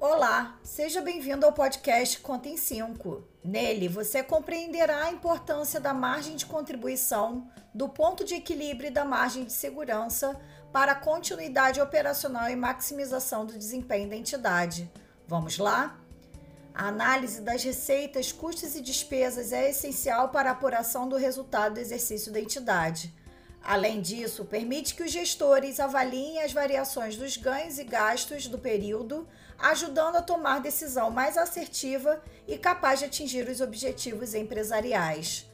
Olá, seja bem-vindo ao podcast Conta em 5. Nele você compreenderá a importância da margem de contribuição, do ponto de equilíbrio e da margem de segurança para a continuidade operacional e maximização do desempenho da entidade. Vamos lá? A análise das receitas, custos e despesas é essencial para a apuração do resultado do exercício da entidade. Além disso, permite que os gestores avaliem as variações dos ganhos e gastos do período, ajudando a tomar decisão mais assertiva e capaz de atingir os objetivos empresariais.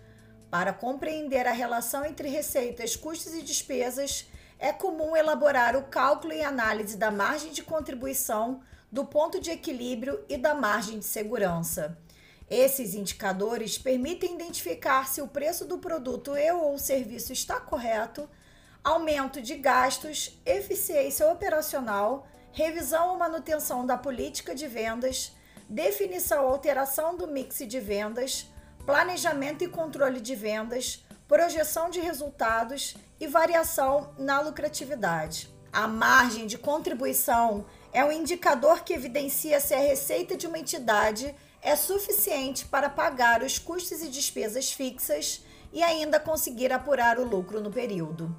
Para compreender a relação entre receitas, custos e despesas, é comum elaborar o cálculo e análise da margem de contribuição, do ponto de equilíbrio e da margem de segurança. Esses indicadores permitem identificar se o preço do produto e ou serviço está correto, aumento de gastos, eficiência operacional, revisão ou manutenção da política de vendas, definição ou alteração do mix de vendas, planejamento e controle de vendas, projeção de resultados e variação na lucratividade. A margem de contribuição é um indicador que evidencia se a receita de uma entidade é suficiente para pagar os custos e despesas fixas e ainda conseguir apurar o lucro no período.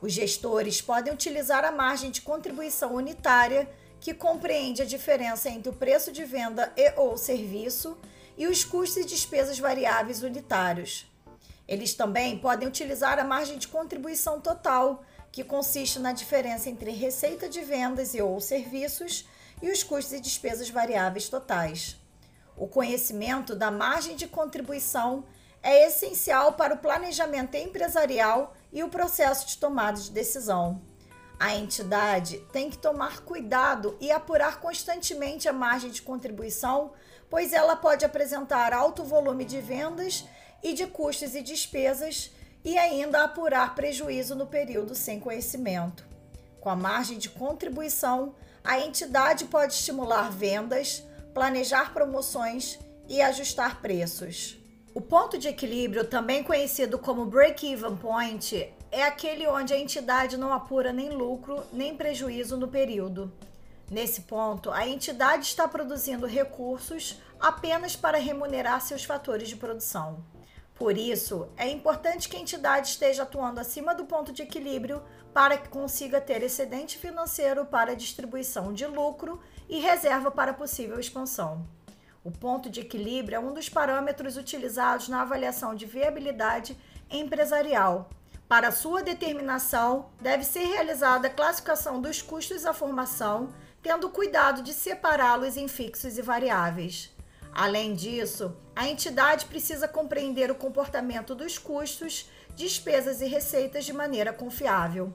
Os gestores podem utilizar a margem de contribuição unitária, que compreende a diferença entre o preço de venda e ou serviço e os custos e despesas variáveis unitários. Eles também podem utilizar a margem de contribuição total, que consiste na diferença entre receita de vendas e ou serviços e os custos e despesas variáveis totais. O conhecimento da margem de contribuição é essencial para o planejamento empresarial e o processo de tomada de decisão. A entidade tem que tomar cuidado e apurar constantemente a margem de contribuição, pois ela pode apresentar alto volume de vendas e de custos e despesas e ainda apurar prejuízo no período sem conhecimento. Com a margem de contribuição, a entidade pode estimular vendas, planejar promoções e ajustar preços. O ponto de equilíbrio, também conhecido como break-even point, é aquele onde a entidade não apura nem lucro nem prejuízo no período. Nesse ponto, a entidade está produzindo recursos apenas para remunerar seus fatores de produção. Por isso, é importante que a entidade esteja atuando acima do ponto de equilíbrio para que consiga ter excedente financeiro para distribuição de lucro e reserva para possível expansão. O ponto de equilíbrio é um dos parâmetros utilizados na avaliação de viabilidade empresarial. Para sua determinação, deve ser realizada a classificação dos custos à formação, tendo cuidado de separá-los em fixos e variáveis. Além disso, a entidade precisa compreender o comportamento dos custos, despesas e receitas de maneira confiável.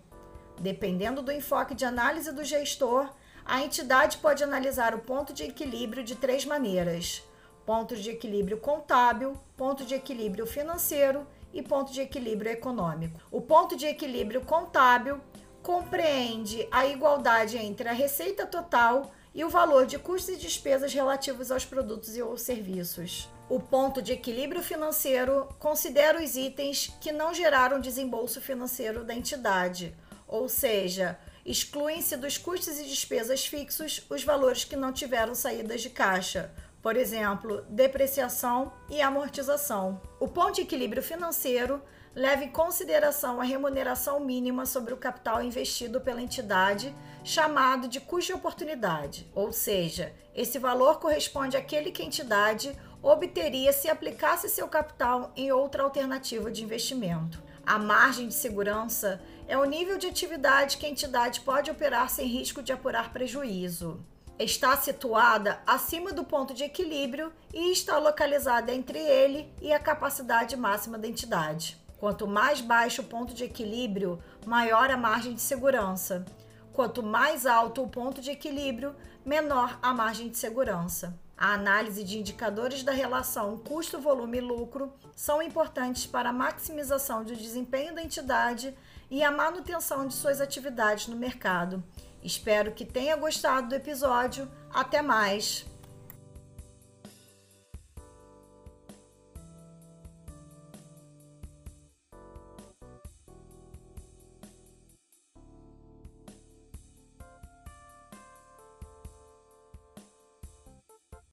Dependendo do enfoque de análise do gestor, a entidade pode analisar o ponto de equilíbrio de três maneiras: ponto de equilíbrio contábil, ponto de equilíbrio financeiro e ponto de equilíbrio econômico. O ponto de equilíbrio contábil compreende a igualdade entre a receita total e o valor de custos e despesas relativos aos produtos e ou serviços. O ponto de equilíbrio financeiro considera os itens que não geraram desembolso financeiro da entidade, ou seja, excluem-se dos custos e despesas fixos os valores que não tiveram saídas de caixa, por exemplo, depreciação e amortização. O ponto de equilíbrio financeiro leva em consideração a remuneração mínima sobre o capital investido pela entidade, chamado de custo de oportunidade, ou seja, esse valor corresponde àquele que a entidade obteria se aplicasse seu capital em outra alternativa de investimento. A margem de segurança é o nível de atividade que a entidade pode operar sem risco de apurar prejuízo. Está situada acima do ponto de equilíbrio e está localizada entre ele e a capacidade máxima da entidade. Quanto mais baixo o ponto de equilíbrio, maior a margem de segurança. Quanto mais alto o ponto de equilíbrio, menor a margem de segurança. A análise de indicadores da relação custo-volume-lucro são importantes para a maximização do desempenho da entidade e a manutenção de suas atividades no mercado. Espero que tenha gostado do episódio. Até mais!